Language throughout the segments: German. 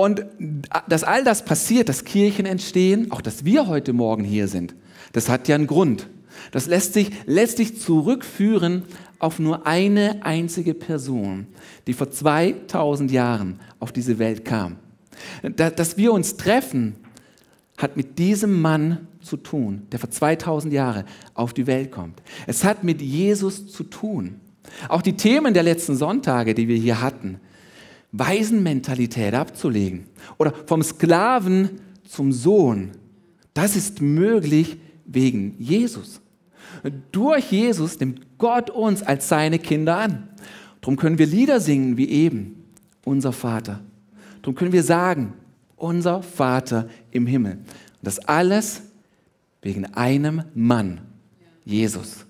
Und dass all das passiert, dass Kirchen entstehen, auch dass wir heute Morgen hier sind, das hat ja einen Grund. Das lässt sich letztlich zurückführen auf nur eine einzige Person, die vor 2000 Jahren auf diese Welt kam. Dass wir uns treffen, hat mit diesem Mann zu tun, der vor 2000 Jahren auf die Welt kommt. Es hat mit Jesus zu tun. Auch die Themen der letzten Sonntage, die wir hier hatten, Waisenmentalität abzulegen oder vom Sklaven zum Sohn, das ist möglich wegen Jesus. Durch Jesus nimmt Gott uns als seine Kinder an. Darum können wir Lieder singen wie eben, unser Vater. Darum können wir sagen, unser Vater im Himmel. Und das alles wegen einem Mann, Jesus.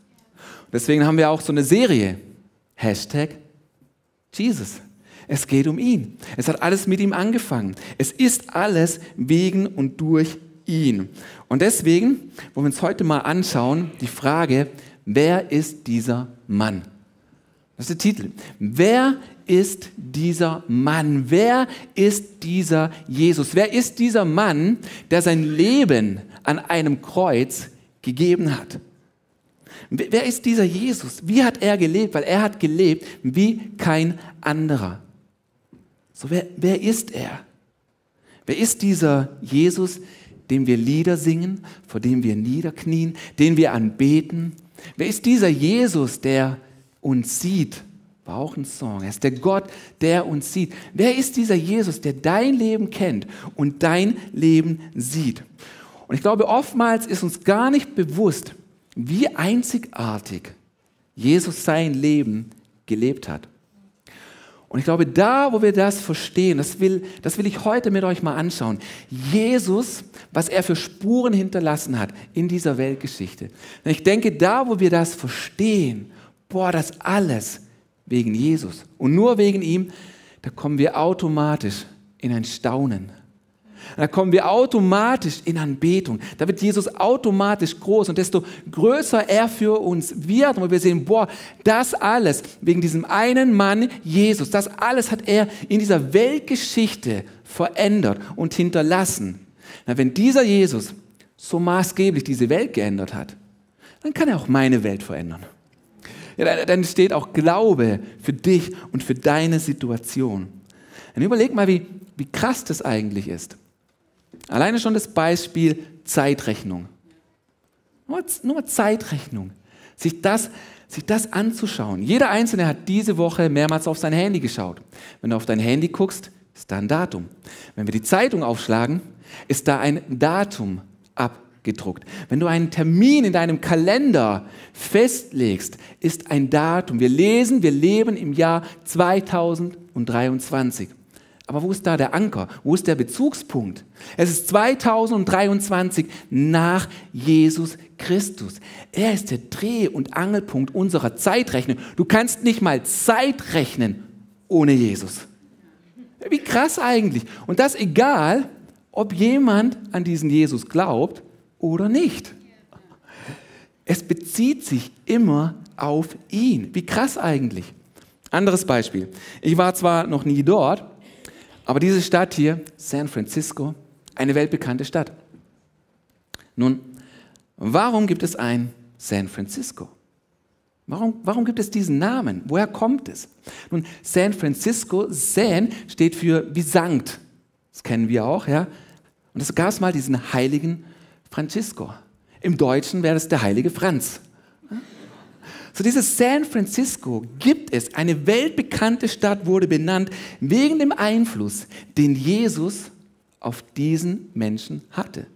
Und deswegen haben wir auch so eine Serie, Hashtag Jesus. Es geht um ihn. Es hat alles mit ihm angefangen. Es ist alles wegen und durch ihn. Und deswegen wollen wir uns heute mal anschauen, die Frage, wer ist dieser Mann? Das ist der Titel. Wer ist dieser Mann? Wer ist dieser Jesus? Wer ist dieser Mann, der sein Leben an einem Kreuz gegeben hat? Wer ist dieser Jesus? Wie hat er gelebt? Weil er hat gelebt wie kein anderer. So, wer, wer ist er? Wer ist dieser Jesus, dem wir Lieder singen, vor dem wir niederknien, den wir anbeten? Wer ist dieser Jesus, der uns sieht? War auch ein Song. Er ist der Gott, der uns sieht. Wer ist dieser Jesus, der dein Leben kennt und dein Leben sieht? Und ich glaube, oftmals ist uns gar nicht bewusst, wie einzigartig Jesus sein Leben gelebt hat. Und ich glaube, da, wo wir das verstehen, das will, das will ich heute mit euch mal anschauen. Jesus, was er für Spuren hinterlassen hat in dieser Weltgeschichte. Und ich denke, da, wo wir das verstehen, boah, das alles wegen Jesus und nur wegen ihm, da kommen wir automatisch in ein Staunen da kommen wir automatisch in Anbetung. Da wird Jesus automatisch groß und desto größer er für uns wird, und wir sehen, boah, das alles wegen diesem einen Mann Jesus, das alles hat er in dieser Weltgeschichte verändert und hinterlassen. Na, wenn dieser Jesus so maßgeblich diese Welt geändert hat, dann kann er auch meine Welt verändern. Ja, dann steht auch Glaube für dich und für deine Situation. Dann überleg mal, wie, wie krass das eigentlich ist. Alleine schon das Beispiel Zeitrechnung. Nur, nur Zeitrechnung. Sich das, sich das anzuschauen. Jeder Einzelne hat diese Woche mehrmals auf sein Handy geschaut. Wenn du auf dein Handy guckst, ist da ein Datum. Wenn wir die Zeitung aufschlagen, ist da ein Datum abgedruckt. Wenn du einen Termin in deinem Kalender festlegst, ist ein Datum. Wir lesen, wir leben im Jahr 2023. Aber wo ist da der Anker? Wo ist der Bezugspunkt? Es ist 2023 nach Jesus Christus. Er ist der Dreh- und Angelpunkt unserer Zeitrechnung. Du kannst nicht mal Zeit rechnen ohne Jesus. Wie krass eigentlich. Und das egal, ob jemand an diesen Jesus glaubt oder nicht. Es bezieht sich immer auf ihn. Wie krass eigentlich. Anderes Beispiel. Ich war zwar noch nie dort, aber diese Stadt hier, San Francisco, eine weltbekannte Stadt. Nun, warum gibt es ein San Francisco? Warum, warum gibt es diesen Namen? Woher kommt es? Nun, San Francisco, San steht für wie Sankt. Das kennen wir auch, ja. Und es gab mal diesen heiligen Francisco. Im Deutschen wäre es der heilige Franz. So dieses San Francisco gibt es. Eine weltbekannte Stadt wurde benannt wegen dem Einfluss, den Jesus auf diesen Menschen hatte.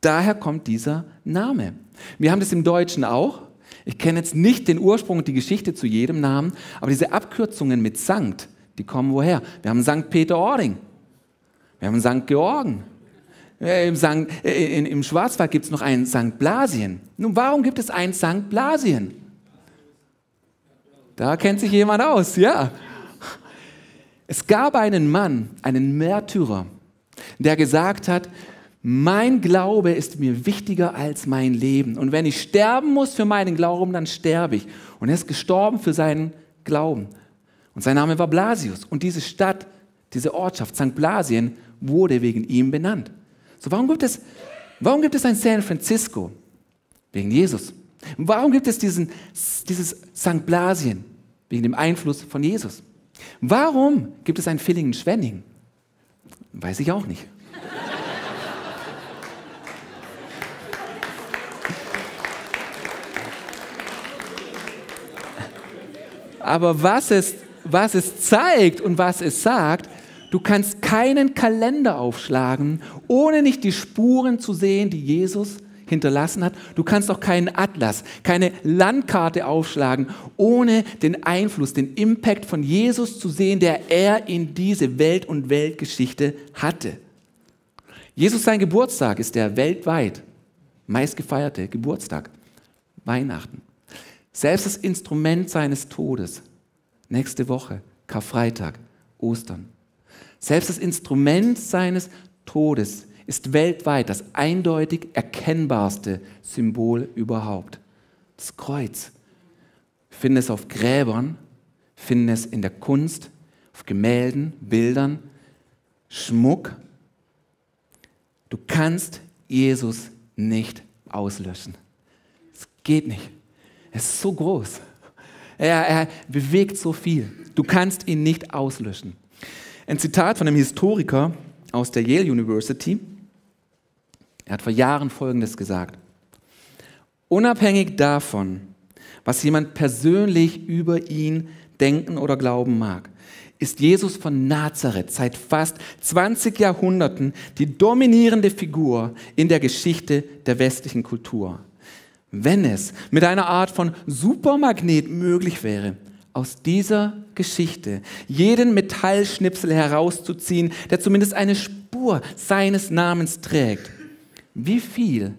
Daher kommt dieser Name. Wir haben das im Deutschen auch. Ich kenne jetzt nicht den Ursprung und die Geschichte zu jedem Namen, aber diese Abkürzungen mit Sankt, die kommen woher? Wir haben Sankt Peter-Ording. Wir haben Sankt Georgen. Äh, Im, Sankt, äh, Im Schwarzwald gibt es noch einen Sankt Blasien. Nun, warum gibt es einen Sankt Blasien? Da kennt sich jemand aus, ja. Es gab einen Mann, einen Märtyrer, der gesagt hat, mein Glaube ist mir wichtiger als mein Leben. Und wenn ich sterben muss für meinen Glauben, dann sterbe ich. Und er ist gestorben für seinen Glauben. Und sein Name war Blasius. Und diese Stadt, diese Ortschaft St. Blasien wurde wegen ihm benannt. So, warum gibt es, warum gibt es ein San Francisco? Wegen Jesus. Warum gibt es diesen, dieses St. Blasien? Wegen dem Einfluss von Jesus. Warum gibt es ein Villingen-Schwenning? Weiß ich auch nicht. Aber was es, was es zeigt und was es sagt, du kannst keinen Kalender aufschlagen, ohne nicht die Spuren zu sehen, die Jesus hinterlassen hat. Du kannst auch keinen Atlas, keine Landkarte aufschlagen, ohne den Einfluss, den Impact von Jesus zu sehen, der er in diese Welt- und Weltgeschichte hatte. Jesus sein Geburtstag ist der weltweit meistgefeierte Geburtstag, Weihnachten. Selbst das Instrument seines Todes, nächste Woche, Karfreitag, Ostern. Selbst das Instrument seines Todes ist weltweit das eindeutig erkennbarste Symbol überhaupt. Das Kreuz. Wir finden es auf Gräbern, finden es in der Kunst, auf Gemälden, Bildern, Schmuck. Du kannst Jesus nicht auslöschen. Es geht nicht. Er ist so groß. Er, er bewegt so viel. Du kannst ihn nicht auslöschen. Ein Zitat von einem Historiker aus der Yale University. Er hat vor Jahren Folgendes gesagt. Unabhängig davon, was jemand persönlich über ihn denken oder glauben mag, ist Jesus von Nazareth seit fast 20 Jahrhunderten die dominierende Figur in der Geschichte der westlichen Kultur. Wenn es mit einer Art von Supermagnet möglich wäre, aus dieser Geschichte jeden Metallschnipsel herauszuziehen, der zumindest eine Spur seines Namens trägt, wie viel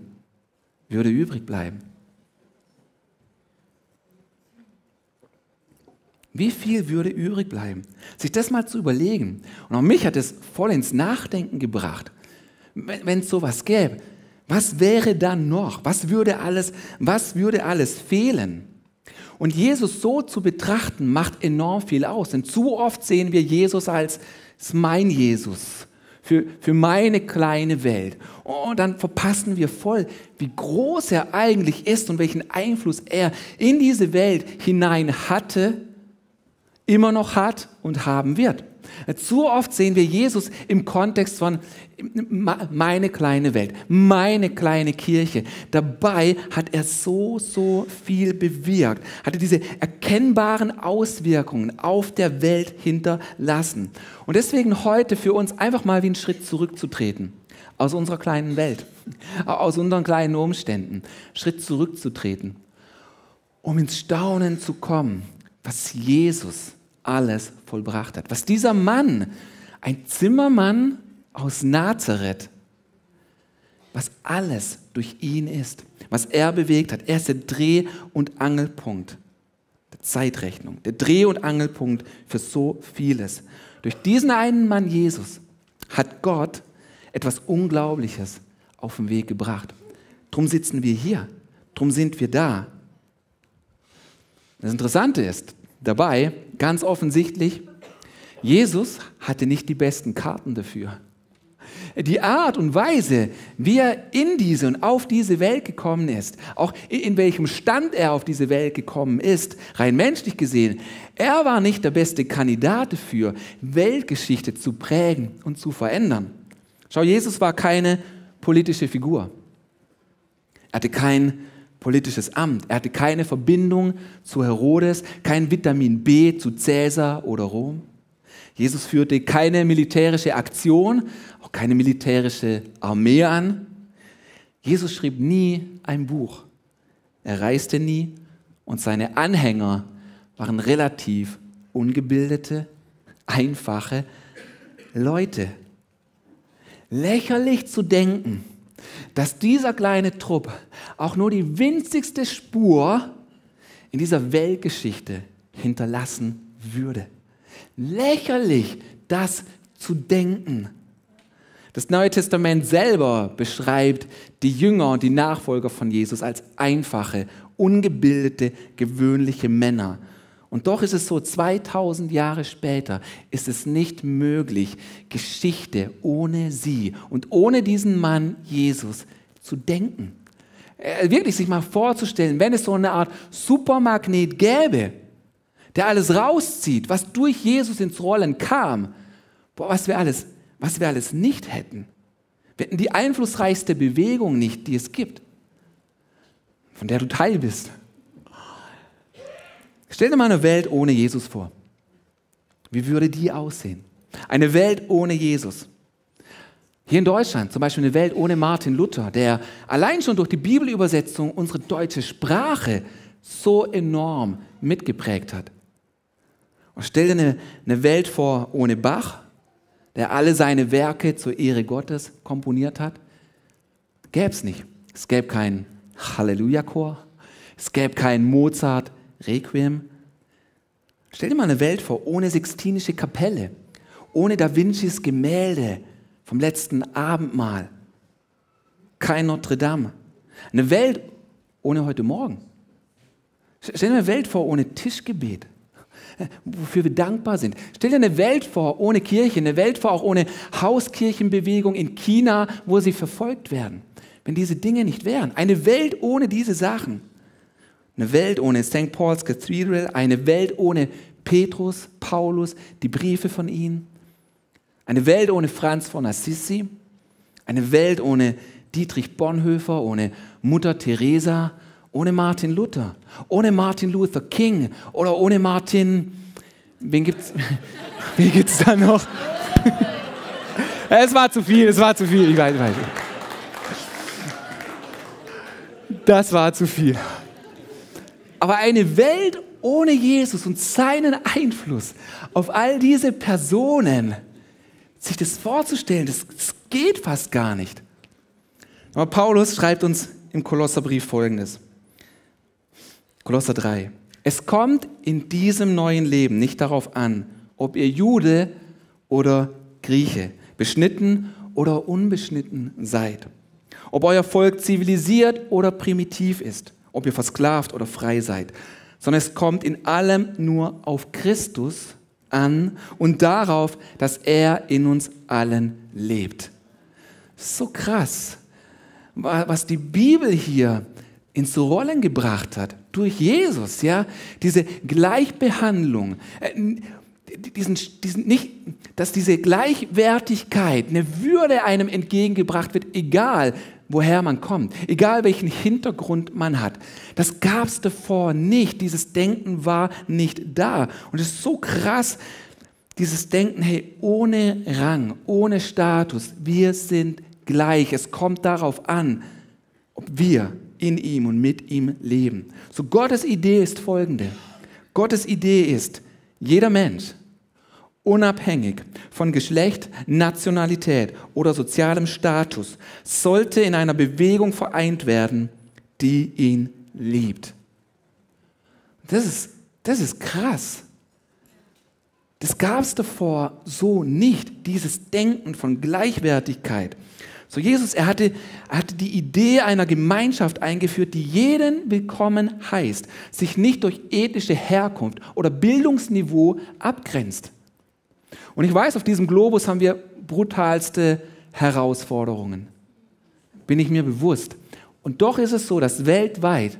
würde übrig bleiben? Wie viel würde übrig bleiben? Sich das mal zu überlegen. Und auch mich hat es voll ins Nachdenken gebracht. Wenn es sowas gäbe, was wäre dann noch? Was würde alles, was würde alles fehlen? Und Jesus so zu betrachten, macht enorm viel aus. Denn zu oft sehen wir Jesus als mein Jesus, für, für meine kleine Welt. Und dann verpassen wir voll, wie groß er eigentlich ist und welchen Einfluss er in diese Welt hinein hatte, immer noch hat und haben wird. Zu oft sehen wir Jesus im Kontext von meine kleine Welt, meine kleine Kirche. Dabei hat er so, so viel bewirkt, hatte diese erkennbaren Auswirkungen auf der Welt hinterlassen. Und deswegen heute für uns einfach mal wie einen Schritt zurückzutreten aus unserer kleinen Welt, aus unseren kleinen Umständen, Schritt zurückzutreten, um ins Staunen zu kommen, was Jesus alles vollbracht hat. Was dieser Mann, ein Zimmermann aus Nazareth, was alles durch ihn ist, was er bewegt hat. Er ist der Dreh- und Angelpunkt der Zeitrechnung, der Dreh- und Angelpunkt für so vieles. Durch diesen einen Mann Jesus hat Gott etwas Unglaubliches auf den Weg gebracht. Drum sitzen wir hier, drum sind wir da. Das Interessante ist, dabei, ganz offensichtlich, Jesus hatte nicht die besten Karten dafür. Die Art und Weise, wie er in diese und auf diese Welt gekommen ist, auch in welchem Stand er auf diese Welt gekommen ist, rein menschlich gesehen, er war nicht der beste Kandidat dafür, Weltgeschichte zu prägen und zu verändern. Schau, Jesus war keine politische Figur. Er hatte kein politisches Amt. Er hatte keine Verbindung zu Herodes, kein Vitamin B zu Cäsar oder Rom. Jesus führte keine militärische Aktion, auch keine militärische Armee an. Jesus schrieb nie ein Buch. Er reiste nie und seine Anhänger waren relativ ungebildete, einfache Leute. Lächerlich zu denken, dass dieser kleine Trupp auch nur die winzigste Spur in dieser Weltgeschichte hinterlassen würde. Lächerlich, das zu denken. Das Neue Testament selber beschreibt die Jünger und die Nachfolger von Jesus als einfache, ungebildete, gewöhnliche Männer. Und doch ist es so, 2000 Jahre später ist es nicht möglich, Geschichte ohne sie und ohne diesen Mann Jesus zu denken. Äh, wirklich sich mal vorzustellen, wenn es so eine Art Supermagnet gäbe, der alles rauszieht, was durch Jesus ins Rollen kam, boah, was wir alles, was wir alles nicht hätten. Wir hätten die einflussreichste Bewegung nicht, die es gibt, von der du Teil bist. Stell dir mal eine Welt ohne Jesus vor. Wie würde die aussehen? Eine Welt ohne Jesus. Hier in Deutschland zum Beispiel eine Welt ohne Martin Luther, der allein schon durch die Bibelübersetzung unsere deutsche Sprache so enorm mitgeprägt hat. Und stell dir eine, eine Welt vor ohne Bach, der alle seine Werke zur Ehre Gottes komponiert hat. Gäbe es nicht. Es gäbe keinen Halleluja-Chor, es gäbe keinen Mozart, Requiem. Stell dir mal eine Welt vor, ohne Sixtinische Kapelle, ohne Da Vincis Gemälde vom letzten Abendmahl, kein Notre Dame. Eine Welt ohne heute Morgen. Stell dir eine Welt vor ohne Tischgebet, wofür wir dankbar sind. Stell dir eine Welt vor ohne Kirche, eine Welt vor auch ohne Hauskirchenbewegung in China, wo sie verfolgt werden. Wenn diese Dinge nicht wären. Eine Welt ohne diese Sachen. Eine Welt ohne St. Paul's Cathedral, eine Welt ohne Petrus, Paulus, die Briefe von ihnen. Eine Welt ohne Franz von Assisi. Eine Welt ohne Dietrich Bonhoeffer, ohne Mutter Teresa, ohne Martin Luther, ohne Martin Luther King oder ohne Martin. Wen gibt's? Wen gibt's da noch? es war zu viel, es war zu viel, ich weiß, ich weiß. Das war zu viel. Aber eine Welt ohne Jesus und seinen Einfluss auf all diese Personen, sich das vorzustellen, das, das geht fast gar nicht. Aber Paulus schreibt uns im Kolosserbrief folgendes. Kolosser 3. Es kommt in diesem neuen Leben nicht darauf an, ob ihr Jude oder Grieche, beschnitten oder unbeschnitten seid, ob euer Volk zivilisiert oder primitiv ist ob ihr versklavt oder frei seid, sondern es kommt in allem nur auf Christus an und darauf, dass er in uns allen lebt. So krass, was die Bibel hier ins Rollen gebracht hat durch Jesus, ja, diese Gleichbehandlung, äh, diesen, diesen nicht, dass diese Gleichwertigkeit, eine Würde einem entgegengebracht wird, egal woher man kommt, egal welchen Hintergrund man hat. Das gab es davor nicht. Dieses Denken war nicht da. Und es ist so krass, dieses Denken, hey, ohne Rang, ohne Status, wir sind gleich. Es kommt darauf an, ob wir in ihm und mit ihm leben. So Gottes Idee ist folgende. Gottes Idee ist, jeder Mensch unabhängig von Geschlecht, Nationalität oder sozialem Status, sollte in einer Bewegung vereint werden, die ihn liebt. Das ist, das ist krass. Das gab es davor so nicht, dieses Denken von Gleichwertigkeit. So Jesus, er hatte, er hatte die Idee einer Gemeinschaft eingeführt, die jeden willkommen heißt, sich nicht durch ethische Herkunft oder Bildungsniveau abgrenzt. Und ich weiß, auf diesem Globus haben wir brutalste Herausforderungen. Bin ich mir bewusst. Und doch ist es so, dass weltweit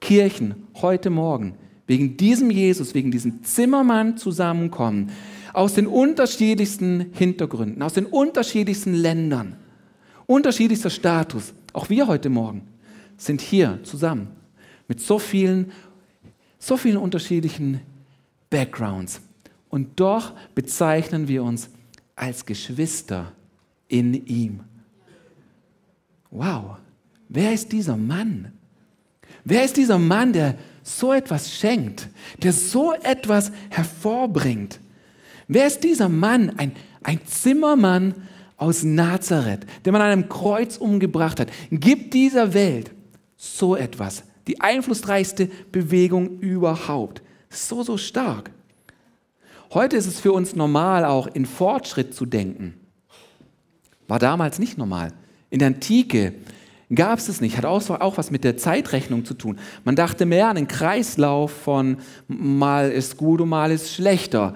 Kirchen heute Morgen wegen diesem Jesus, wegen diesem Zimmermann zusammenkommen, aus den unterschiedlichsten Hintergründen, aus den unterschiedlichsten Ländern, unterschiedlichster Status. Auch wir heute Morgen sind hier zusammen mit so vielen, so vielen unterschiedlichen Backgrounds. Und doch bezeichnen wir uns als Geschwister in ihm. Wow, wer ist dieser Mann? Wer ist dieser Mann, der so etwas schenkt, der so etwas hervorbringt? Wer ist dieser Mann, ein, ein Zimmermann aus Nazareth, der man an einem Kreuz umgebracht hat? Gibt dieser Welt so etwas, die einflussreichste Bewegung überhaupt. So, so stark. Heute ist es für uns normal, auch in Fortschritt zu denken. War damals nicht normal. In der Antike gab es es nicht. Hat auch, auch was mit der Zeitrechnung zu tun. Man dachte mehr an einen Kreislauf von mal ist gut und mal ist schlechter.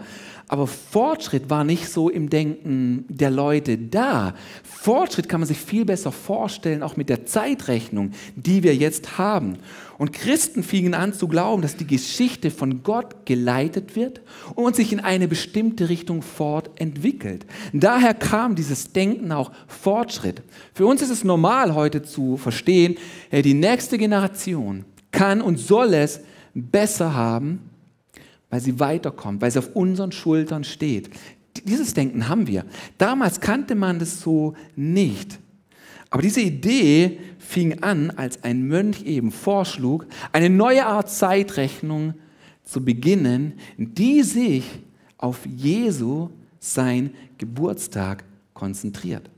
Aber Fortschritt war nicht so im Denken der Leute da. Fortschritt kann man sich viel besser vorstellen, auch mit der Zeitrechnung, die wir jetzt haben. Und Christen fingen an zu glauben, dass die Geschichte von Gott geleitet wird und sich in eine bestimmte Richtung fortentwickelt. Daher kam dieses Denken auch Fortschritt. Für uns ist es normal heute zu verstehen, die nächste Generation kann und soll es besser haben weil sie weiterkommt, weil sie auf unseren Schultern steht. Dieses Denken haben wir. Damals kannte man das so nicht. Aber diese Idee fing an, als ein Mönch eben vorschlug, eine neue Art Zeitrechnung zu beginnen, die sich auf Jesu, sein Geburtstag, konzentriert.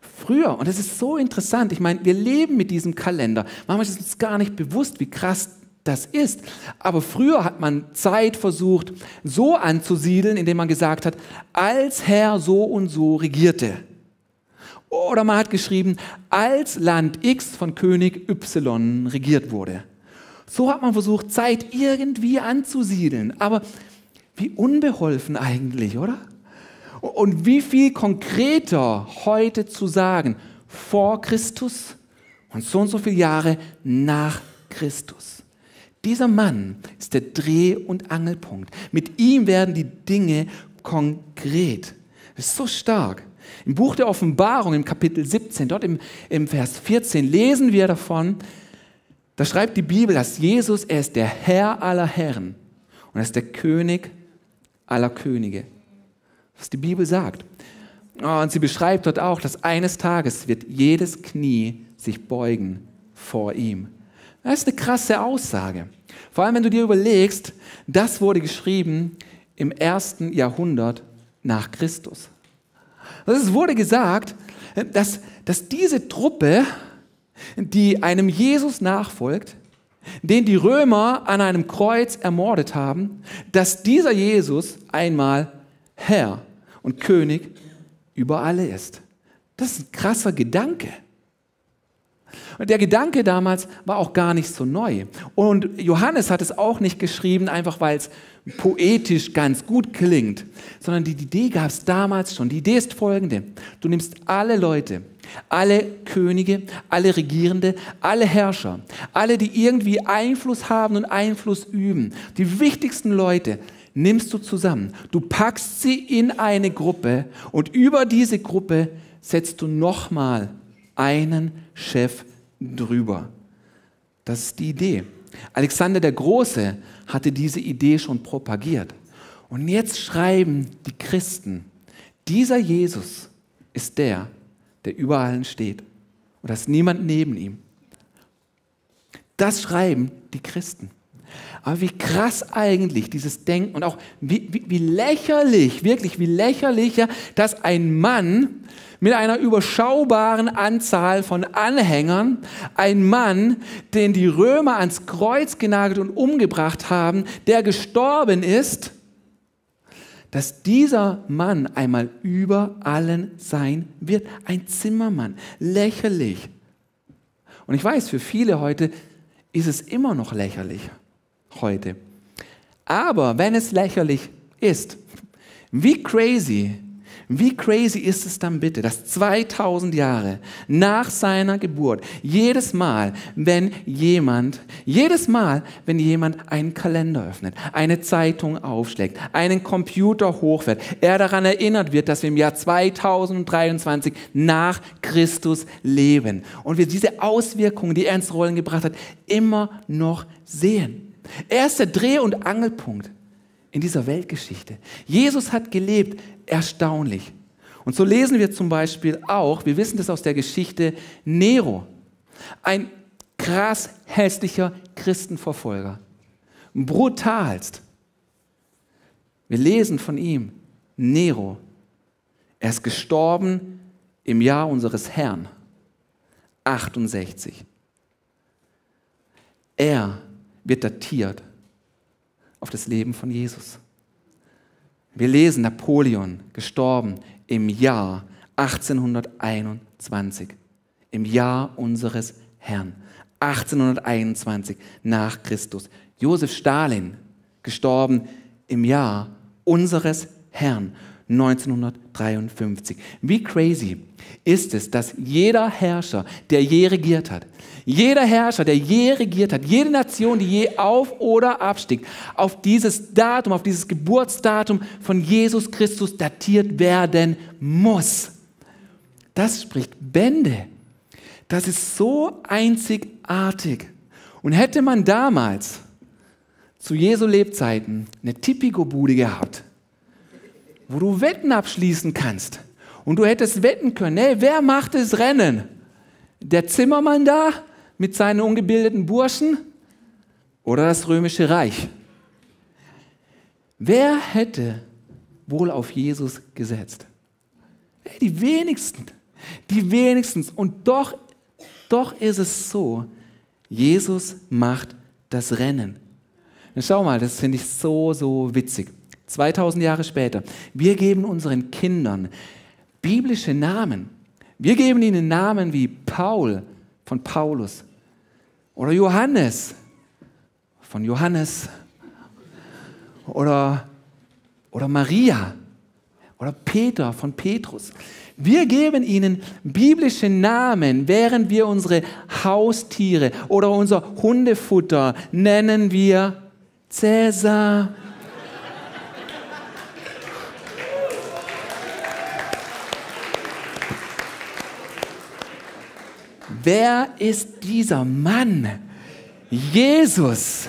Früher, und das ist so interessant, ich meine, wir leben mit diesem Kalender. Manchmal ist uns gar nicht bewusst, wie krass das ist. Aber früher hat man Zeit versucht, so anzusiedeln, indem man gesagt hat, als Herr so und so regierte. Oder man hat geschrieben, als Land X von König Y regiert wurde. So hat man versucht, Zeit irgendwie anzusiedeln. Aber wie unbeholfen eigentlich, oder? Und wie viel konkreter heute zu sagen, vor Christus und so und so viele Jahre nach Christus. Dieser Mann ist der Dreh- und Angelpunkt. Mit ihm werden die Dinge konkret. Das ist so stark. Im Buch der Offenbarung, im Kapitel 17, dort im, im Vers 14, lesen wir davon, da schreibt die Bibel, dass Jesus, er ist der Herr aller Herren und er ist der König aller Könige. Was die Bibel sagt. Oh, und sie beschreibt dort auch, dass eines Tages wird jedes Knie sich beugen vor ihm. Das ist eine krasse Aussage. Vor allem, wenn du dir überlegst, das wurde geschrieben im ersten Jahrhundert nach Christus. Also es wurde gesagt, dass, dass diese Truppe, die einem Jesus nachfolgt, den die Römer an einem Kreuz ermordet haben, dass dieser Jesus einmal Herr und König über alle ist. Das ist ein krasser Gedanke. Und der Gedanke damals war auch gar nicht so neu. Und Johannes hat es auch nicht geschrieben, einfach weil es poetisch ganz gut klingt, sondern die Idee gab es damals schon. Die Idee ist folgende. Du nimmst alle Leute, alle Könige, alle Regierende, alle Herrscher, alle, die irgendwie Einfluss haben und Einfluss üben, die wichtigsten Leute, nimmst du zusammen. Du packst sie in eine Gruppe und über diese Gruppe setzt du nochmal einen Chef drüber. Das ist die Idee. Alexander der Große hatte diese Idee schon propagiert. Und jetzt schreiben die Christen, dieser Jesus ist der, der über allen steht. Und da ist niemand neben ihm. Das schreiben die Christen. Aber wie krass eigentlich dieses Denken und auch wie, wie, wie lächerlich, wirklich wie lächerlicher, dass ein Mann mit einer überschaubaren Anzahl von Anhängern, ein Mann, den die Römer ans Kreuz genagelt und umgebracht haben, der gestorben ist, dass dieser Mann einmal über allen sein wird. Ein Zimmermann, lächerlich. Und ich weiß, für viele heute ist es immer noch lächerlich. Heute. Aber wenn es lächerlich ist, wie crazy wie crazy ist es dann bitte, dass 2000 Jahre nach seiner Geburt, jedes Mal, wenn jemand, jedes Mal, wenn jemand einen Kalender öffnet, eine Zeitung aufschlägt, einen Computer hochfährt, er daran erinnert wird, dass wir im Jahr 2023 nach Christus leben und wir diese Auswirkungen, die er ins Rollen gebracht hat, immer noch sehen. Er ist der Dreh- und Angelpunkt in dieser Weltgeschichte. Jesus hat gelebt, erstaunlich. Und so lesen wir zum Beispiel auch, wir wissen das aus der Geschichte, Nero, ein krass hässlicher Christenverfolger, brutalst. Wir lesen von ihm, Nero, er ist gestorben im Jahr unseres Herrn, 68. Er wird datiert auf das Leben von Jesus. Wir lesen Napoleon, gestorben im Jahr 1821, im Jahr unseres Herrn. 1821 nach Christus. Josef Stalin, gestorben im Jahr unseres Herrn. 1953. Wie crazy ist es, dass jeder Herrscher, der je regiert hat, jeder Herrscher, der je regiert hat, jede Nation, die je auf oder abstieg, auf dieses Datum, auf dieses Geburtsdatum von Jesus Christus datiert werden muss. Das spricht Bände. Das ist so einzigartig. Und hätte man damals zu Jesu Lebzeiten eine Tipico-Bude gehabt, wo du Wetten abschließen kannst, und du hättest wetten können, hey, wer macht das Rennen? Der Zimmermann da mit seinen ungebildeten Burschen oder das römische Reich? Wer hätte wohl auf Jesus gesetzt? Hey, die wenigsten. Die wenigsten. Und doch, doch ist es so, Jesus macht das Rennen. Schau mal, das finde ich so, so witzig. 2000 Jahre später. Wir geben unseren Kindern biblische Namen. Wir geben ihnen Namen wie Paul von Paulus oder Johannes von Johannes oder, oder Maria oder Peter von Petrus. Wir geben ihnen biblische Namen, während wir unsere Haustiere oder unser Hundefutter nennen wir Cäsar. Wer ist dieser Mann? Jesus.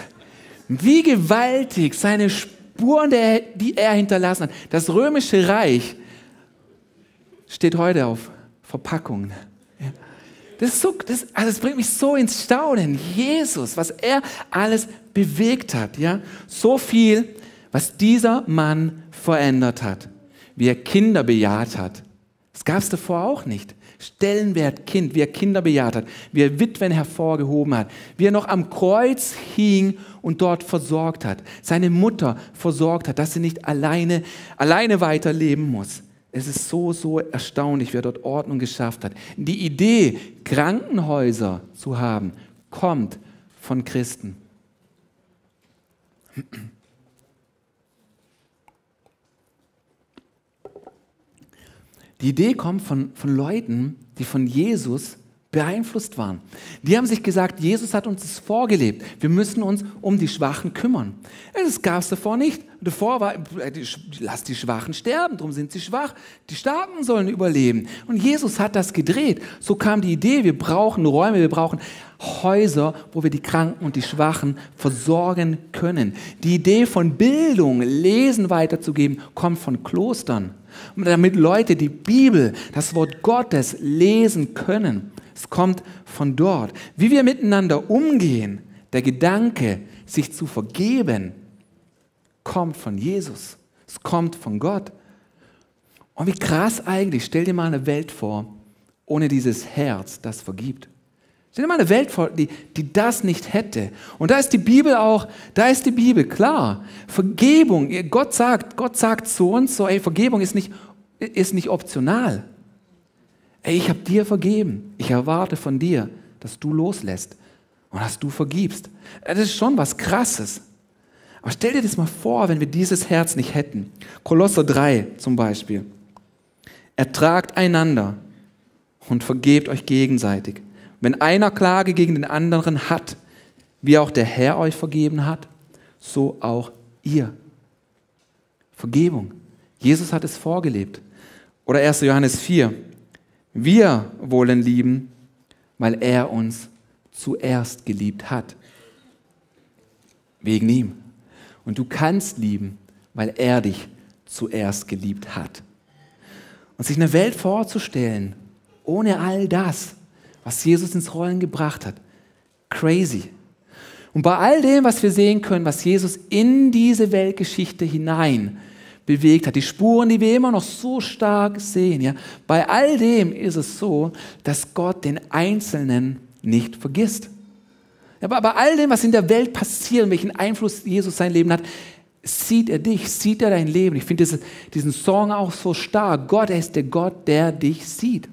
Wie gewaltig seine Spuren, die er hinterlassen hat. Das römische Reich steht heute auf Verpackungen. Das, so, das, also das bringt mich so ins Staunen. Jesus, was er alles bewegt hat. Ja? So viel, was dieser Mann verändert hat. Wie er Kinder bejaht hat. Das gab es davor auch nicht. Stellenwert Kind, wie er Kinder bejaht hat, wie er Witwen hervorgehoben hat, wie er noch am Kreuz hing und dort versorgt hat, seine Mutter versorgt hat, dass sie nicht alleine, alleine weiterleben muss. Es ist so, so erstaunlich, wer dort Ordnung geschafft hat. Die Idee, Krankenhäuser zu haben, kommt von Christen. Die Idee kommt von, von Leuten, die von Jesus beeinflusst waren. Die haben sich gesagt, Jesus hat uns das vorgelebt. Wir müssen uns um die Schwachen kümmern. Das gab es davor nicht. Davor war, äh, lass die Schwachen sterben, darum sind sie schwach. Die Starken sollen überleben. Und Jesus hat das gedreht. So kam die Idee, wir brauchen Räume, wir brauchen Häuser, wo wir die Kranken und die Schwachen versorgen können. Die Idee von Bildung, Lesen weiterzugeben, kommt von Klostern. Damit Leute die Bibel, das Wort Gottes lesen können. Es kommt von dort. Wie wir miteinander umgehen, der Gedanke, sich zu vergeben, kommt von Jesus. Es kommt von Gott. Und wie krass eigentlich, stell dir mal eine Welt vor, ohne dieses Herz, das vergibt. Stell dir mal eine Welt vor, die, die das nicht hätte. Und da ist die Bibel auch, da ist die Bibel klar. Vergebung, Gott sagt, Gott sagt zu uns so, ey, Vergebung ist nicht, ist nicht optional. Ey, ich habe dir vergeben. Ich erwarte von dir, dass du loslässt und dass du vergibst. Das ist schon was Krasses. Aber stell dir das mal vor, wenn wir dieses Herz nicht hätten. Kolosser 3 zum Beispiel. Ertragt einander und vergebt euch gegenseitig. Wenn einer Klage gegen den anderen hat, wie auch der Herr euch vergeben hat, so auch ihr. Vergebung. Jesus hat es vorgelebt. Oder 1. Johannes 4. Wir wollen lieben, weil er uns zuerst geliebt hat. Wegen ihm. Und du kannst lieben, weil er dich zuerst geliebt hat. Und sich eine Welt vorzustellen, ohne all das, was Jesus ins Rollen gebracht hat, crazy. Und bei all dem, was wir sehen können, was Jesus in diese Weltgeschichte hinein bewegt hat, die Spuren, die wir immer noch so stark sehen, ja, bei all dem ist es so, dass Gott den Einzelnen nicht vergisst. Aber bei all dem, was in der Welt passiert, welchen Einfluss Jesus sein Leben hat, sieht er dich, sieht er dein Leben. Ich finde diesen Song auch so stark. Gott, er ist der Gott, der dich sieht.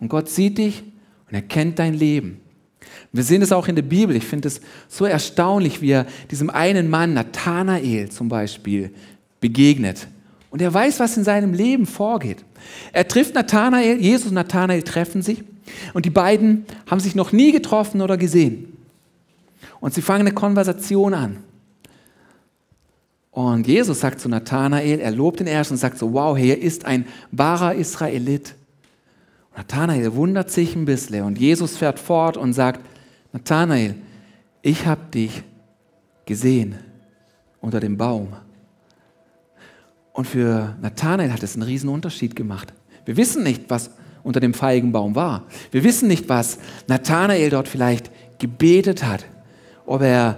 Und Gott sieht dich Und er kennt dein Leben. Wir sehen es auch in der Bibel. Ich finde es so erstaunlich, wie er diesem einen Mann, Nathanael zum Beispiel, begegnet. Und er weiß, was in seinem Leben vorgeht. Er trifft Nathanael, Jesus und Nathanael treffen sich. Und die beiden haben sich noch nie getroffen oder gesehen. Und sie fangen eine Konversation an. Und Jesus sagt zu Nathanael, er lobt ihn erst und sagt so, wow, er ist ein wahrer Israelit. Nathanael wundert sich ein bisschen und Jesus fährt fort und sagt, Nathanael, ich habe dich gesehen unter dem Baum. Und für Nathanael hat es einen riesen Unterschied gemacht. Wir wissen nicht, was unter dem Feigenbaum war. Wir wissen nicht, was Nathanael dort vielleicht gebetet hat. Ob er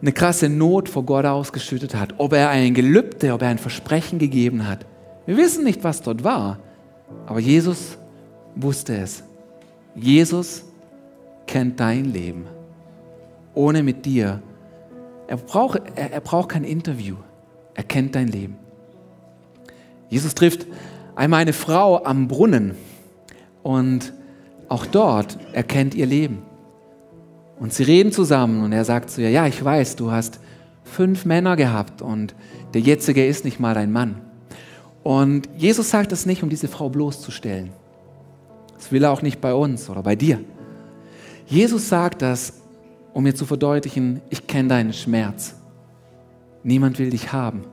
eine krasse Not vor Gott ausgeschüttet hat. Ob er ein Gelübde, ob er ein Versprechen gegeben hat. Wir wissen nicht, was dort war. Aber Jesus wusste es. Jesus kennt dein Leben. Ohne mit dir. Er braucht, er, er braucht kein Interview. Er kennt dein Leben. Jesus trifft einmal eine Frau am Brunnen und auch dort erkennt ihr Leben. Und sie reden zusammen und er sagt zu ihr, ja, ich weiß, du hast fünf Männer gehabt und der jetzige ist nicht mal dein Mann. Und Jesus sagt das nicht, um diese Frau bloßzustellen. Das will er auch nicht bei uns oder bei dir. Jesus sagt das, um mir zu verdeutlichen, ich kenne deinen Schmerz. Niemand will dich haben,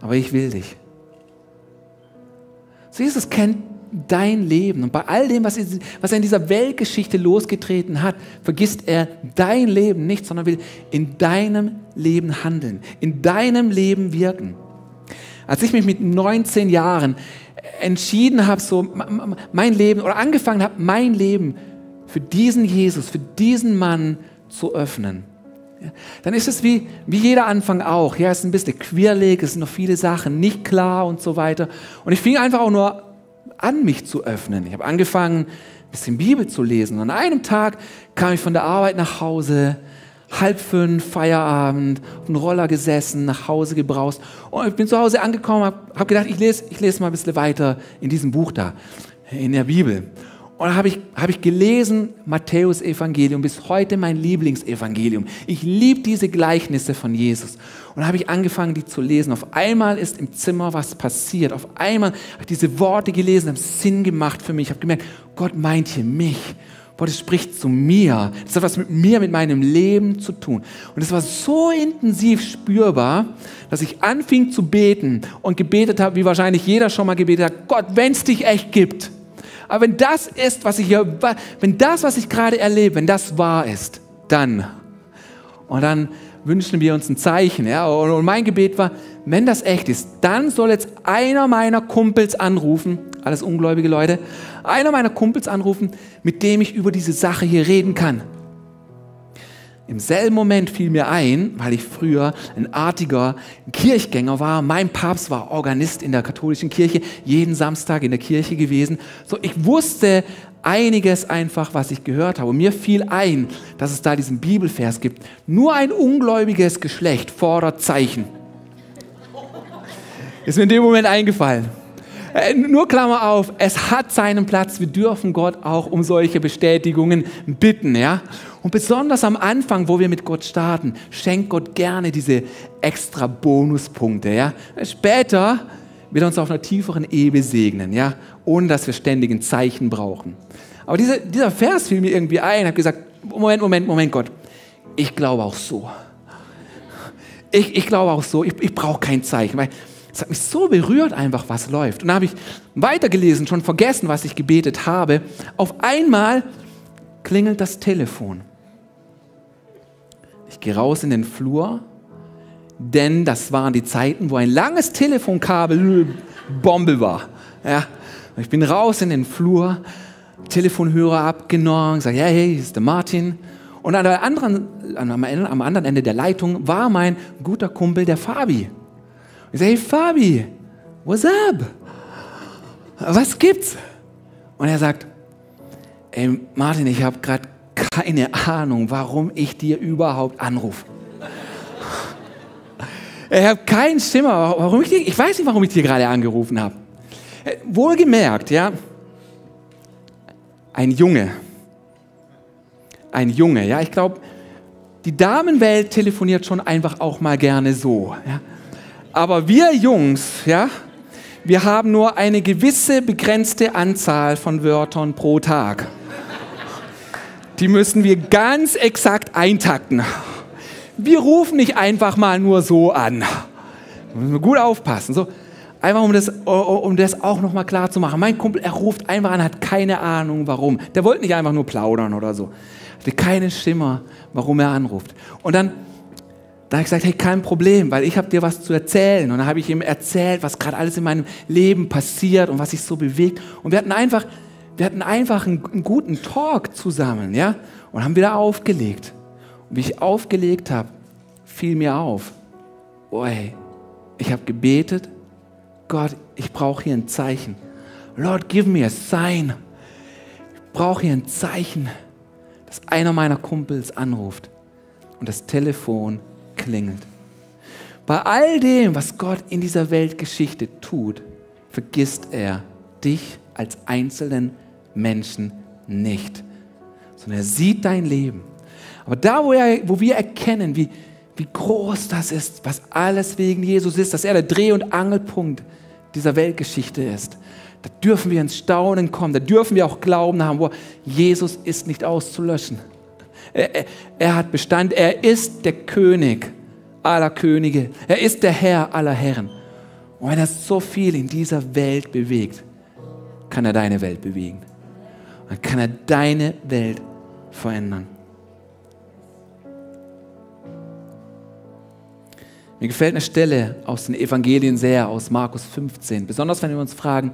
aber ich will dich. So Jesus kennt dein Leben und bei all dem, was er in dieser Weltgeschichte losgetreten hat, vergisst er dein Leben nicht, sondern will in deinem Leben handeln, in deinem Leben wirken. Als ich mich mit 19 Jahren entschieden habe, so mein Leben oder angefangen habe, mein Leben für diesen Jesus, für diesen Mann zu öffnen, dann ist es wie, wie jeder Anfang auch. Ja, es ist ein bisschen quirlig, es sind noch viele Sachen nicht klar und so weiter. Und ich fing einfach auch nur an, mich zu öffnen. Ich habe angefangen, ein bisschen Bibel zu lesen. Und an einem Tag kam ich von der Arbeit nach Hause, halb fünf, Feierabend, auf dem Roller gesessen, nach Hause gebraust. Und ich bin zu Hause angekommen, habe hab gedacht, ich lese, ich lese mal ein bisschen weiter in diesem Buch da, in der Bibel. Und habe ich, hab ich gelesen, Matthäus Evangelium, bis heute mein Lieblingsevangelium. Ich liebe diese Gleichnisse von Jesus. Und habe ich angefangen, die zu lesen. Auf einmal ist im Zimmer was passiert. Auf einmal habe ich diese Worte gelesen, haben Sinn gemacht für mich. Ich habe gemerkt, Gott meint hier mich. Gott spricht zu mir. Das hat was mit mir, mit meinem Leben zu tun. Und es war so intensiv spürbar, dass ich anfing zu beten und gebetet habe, wie wahrscheinlich jeder schon mal gebetet hat, Gott, wenn es dich echt gibt, aber wenn das ist, was ich wenn das, was ich gerade erlebe, wenn das wahr ist, dann. Und dann wünschen wir uns ein Zeichen. Ja? Und mein Gebet war, wenn das echt ist, dann soll jetzt einer meiner Kumpels anrufen, alles ungläubige Leute, einer meiner Kumpels anrufen, mit dem ich über diese Sache hier reden kann. Im selben Moment fiel mir ein, weil ich früher ein artiger Kirchgänger war. Mein Papst war Organist in der katholischen Kirche, jeden Samstag in der Kirche gewesen. So, ich wusste einiges einfach, was ich gehört habe. Und mir fiel ein, dass es da diesen Bibelvers gibt. Nur ein ungläubiges Geschlecht fordert Zeichen. Ist mir in dem Moment eingefallen. Äh, nur Klammer auf, es hat seinen Platz. Wir dürfen Gott auch um solche Bestätigungen bitten, ja. Und besonders am Anfang, wo wir mit Gott starten, schenkt Gott gerne diese extra Bonuspunkte, ja. Später wird uns auf einer tieferen Ebene segnen, ja, ohne dass wir ständig ein Zeichen brauchen. Aber dieser, dieser Vers fiel mir irgendwie ein, habe gesagt, Moment, Moment, Moment, Gott, ich glaube auch so. Ich, ich glaube auch so, ich, ich brauche kein Zeichen, weil es hat mich so berührt einfach, was läuft. Und dann habe ich weitergelesen, schon vergessen, was ich gebetet habe. Auf einmal klingelt das Telefon. Ich gehe raus in den Flur, denn das waren die Zeiten, wo ein langes Telefonkabel Bombe war. Ja, ich bin raus in den Flur, Telefonhörer abgenommen, sage, hey, hier ist der Martin. Und an der anderen, am anderen Ende der Leitung war mein guter Kumpel, der Fabi. Ich sage, hey Fabi, what's up? Was gibt's? Und er sagt, ey Martin, ich habe gerade keine Ahnung, warum ich dir überhaupt anrufe. Ich habe keinen Schimmer, warum ich ich weiß nicht, warum ich dir gerade angerufen habe. Wohlgemerkt, ja, ein Junge. Ein Junge, ja, ich glaube, die Damenwelt telefoniert schon einfach auch mal gerne so. Ja. Aber wir Jungs, ja, wir haben nur eine gewisse begrenzte Anzahl von Wörtern pro Tag. Die müssen wir ganz exakt eintakten. Wir rufen nicht einfach mal nur so an. Müssen wir gut aufpassen. So, einfach um das, um das auch nochmal klar zu machen. Mein Kumpel, er ruft einfach an, hat keine Ahnung warum. Der wollte nicht einfach nur plaudern oder so. Hatte keinen Schimmer, warum er anruft. Und dann da habe ich gesagt, hey, kein Problem, weil ich habe dir was zu erzählen. Und dann habe ich ihm erzählt, was gerade alles in meinem Leben passiert und was sich so bewegt. Und wir hatten einfach, wir hatten einfach einen, einen guten Talk zusammen, ja, und haben wieder aufgelegt. Wie ich aufgelegt habe, fiel mir auf, oh hey, ich habe gebetet, Gott, ich brauche hier ein Zeichen. Lord, give me a sign. Ich brauche hier ein Zeichen, dass einer meiner Kumpels anruft und das Telefon klingelt. Bei all dem, was Gott in dieser Weltgeschichte tut, vergisst er dich als einzelnen Menschen nicht, sondern er sieht dein Leben. Aber da, wo, er, wo wir erkennen, wie, wie groß das ist, was alles wegen Jesus ist, dass er der Dreh- und Angelpunkt dieser Weltgeschichte ist, da dürfen wir ins Staunen kommen, da dürfen wir auch Glauben haben, wo Jesus ist nicht auszulöschen. Er, er, er hat Bestand, er ist der König aller Könige, er ist der Herr aller Herren. Und wenn er so viel in dieser Welt bewegt, kann er deine Welt bewegen. Dann kann er deine Welt verändern. Mir gefällt eine Stelle aus den Evangelien sehr, aus Markus 15. Besonders wenn wir uns fragen,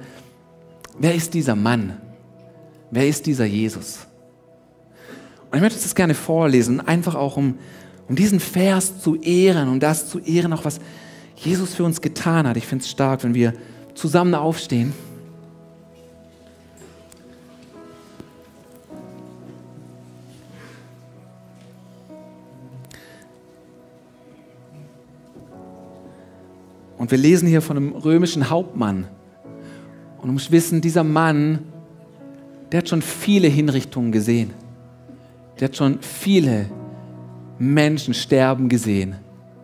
wer ist dieser Mann? Wer ist dieser Jesus? Und ich möchte das gerne vorlesen, einfach auch um, um diesen Vers zu ehren, um das zu ehren, auch was Jesus für uns getan hat. Ich finde es stark, wenn wir zusammen aufstehen. Und wir lesen hier von einem römischen Hauptmann. Und du musst wissen, dieser Mann, der hat schon viele Hinrichtungen gesehen. Der hat schon viele Menschen sterben gesehen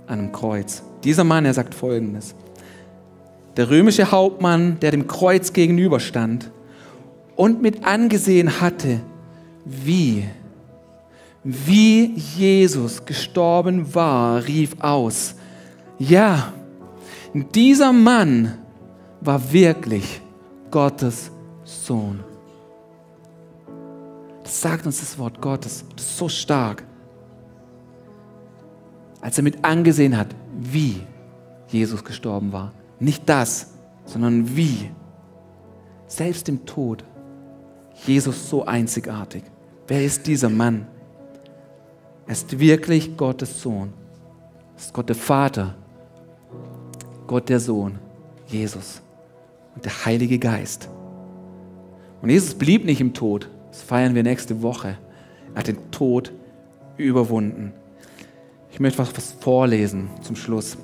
an einem Kreuz. Dieser Mann, er sagt Folgendes. Der römische Hauptmann, der dem Kreuz gegenüberstand und mit angesehen hatte, wie, wie Jesus gestorben war, rief aus, ja, dieser Mann war wirklich Gottes Sohn sagt uns das Wort Gottes. Das so stark. Als er mit angesehen hat, wie Jesus gestorben war. Nicht das, sondern wie. Selbst im Tod. Jesus so einzigartig. Wer ist dieser Mann? Er ist wirklich Gottes Sohn. Er ist Gott der Vater, Gott der Sohn, Jesus und der Heilige Geist. Und Jesus blieb nicht im Tod, das feiern wir nächste Woche. Er hat den Tod überwunden. Ich möchte was, was vorlesen zum Schluss.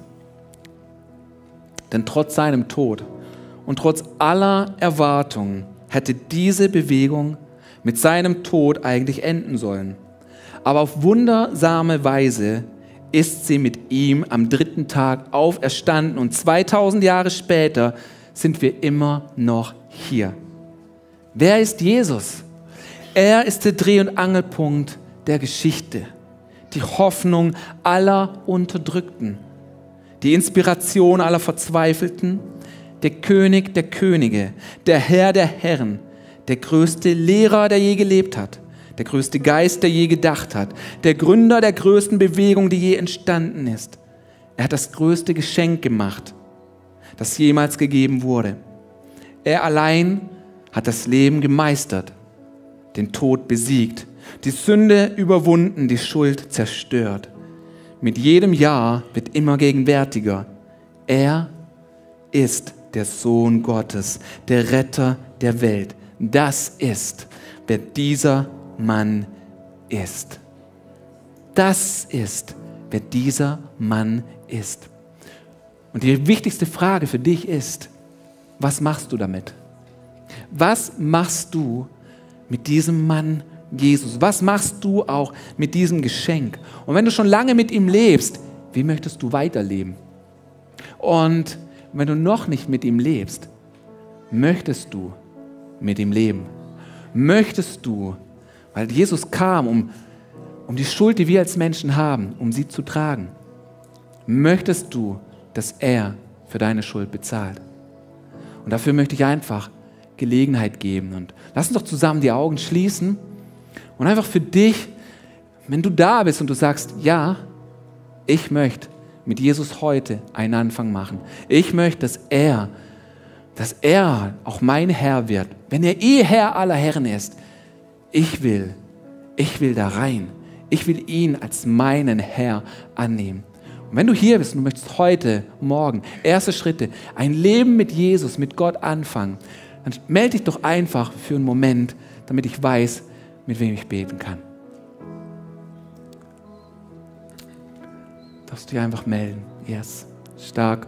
Denn trotz seinem Tod und trotz aller Erwartungen hätte diese Bewegung mit seinem Tod eigentlich enden sollen. Aber auf wundersame Weise ist sie mit ihm am dritten Tag auferstanden. Und 2000 Jahre später sind wir immer noch hier. Wer ist Jesus? Er ist der Dreh- und Angelpunkt der Geschichte, die Hoffnung aller Unterdrückten, die Inspiration aller Verzweifelten, der König der Könige, der Herr der Herren, der größte Lehrer, der je gelebt hat, der größte Geist, der je gedacht hat, der Gründer der größten Bewegung, die je entstanden ist. Er hat das größte Geschenk gemacht, das jemals gegeben wurde. Er allein hat das Leben gemeistert den Tod besiegt, die Sünde überwunden, die Schuld zerstört. Mit jedem Jahr wird immer gegenwärtiger. Er ist der Sohn Gottes, der Retter der Welt. Das ist, wer dieser Mann ist. Das ist, wer dieser Mann ist. Und die wichtigste Frage für dich ist, was machst du damit? Was machst du mit diesem Mann Jesus? Was machst du auch mit diesem Geschenk? Und wenn du schon lange mit ihm lebst, wie möchtest du weiterleben? Und wenn du noch nicht mit ihm lebst, möchtest du mit ihm leben? Möchtest du, weil Jesus kam, um, um die Schuld, die wir als Menschen haben, um sie zu tragen, möchtest du, dass er für deine Schuld bezahlt? Und dafür möchte ich einfach Gelegenheit geben. Und lass uns doch zusammen die Augen schließen und einfach für dich, wenn du da bist und du sagst, ja, ich möchte mit Jesus heute einen Anfang machen. Ich möchte, dass er, dass er auch mein Herr wird. Wenn er eh Herr aller Herren ist, ich will, ich will da rein. Ich will ihn als meinen Herr annehmen. Und wenn du hier bist und du möchtest heute, morgen, erste Schritte, ein Leben mit Jesus, mit Gott anfangen, dann melde dich doch einfach für einen Moment, damit ich weiß, mit wem ich beten kann. Darfst du dich einfach melden. Yes. Stark.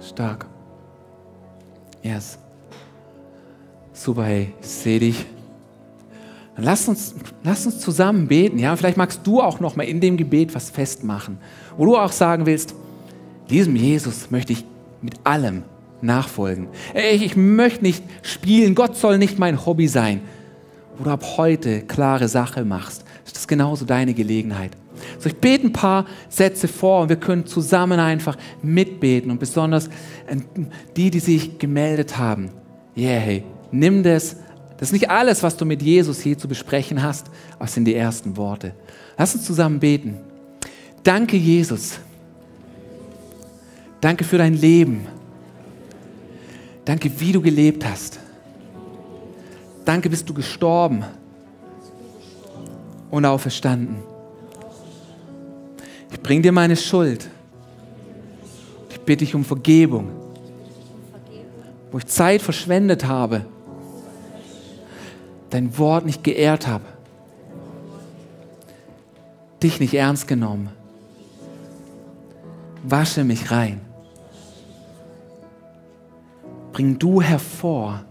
Stark. Yes. Super, hey, sehe dich. Dann lass uns, lass uns zusammen beten. Ja, vielleicht magst du auch noch mal in dem Gebet was festmachen, wo du auch sagen willst, diesem Jesus möchte ich mit allem nachfolgen. Ich, ich möchte nicht spielen, Gott soll nicht mein Hobby sein. Wo du ab heute klare Sache machst, ist das genauso deine Gelegenheit. So, ich bete ein paar Sätze vor und wir können zusammen einfach mitbeten und besonders äh, die, die sich gemeldet haben. Yeah, hey, nimm das. Das ist nicht alles, was du mit Jesus hier zu besprechen hast, es sind die ersten Worte. Lass uns zusammen beten. Danke, Jesus. Danke für dein Leben. Danke, wie du gelebt hast. Danke, bist du gestorben und auferstanden. Ich bringe dir meine Schuld. Ich bitte dich um Vergebung, wo ich Zeit verschwendet habe, dein Wort nicht geehrt habe, dich nicht ernst genommen. Wasche mich rein bring du hervor,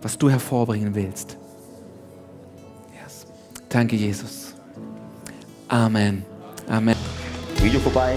was du hervorbringen willst. Yes. Danke, Jesus. Amen. Amen. Video vorbei,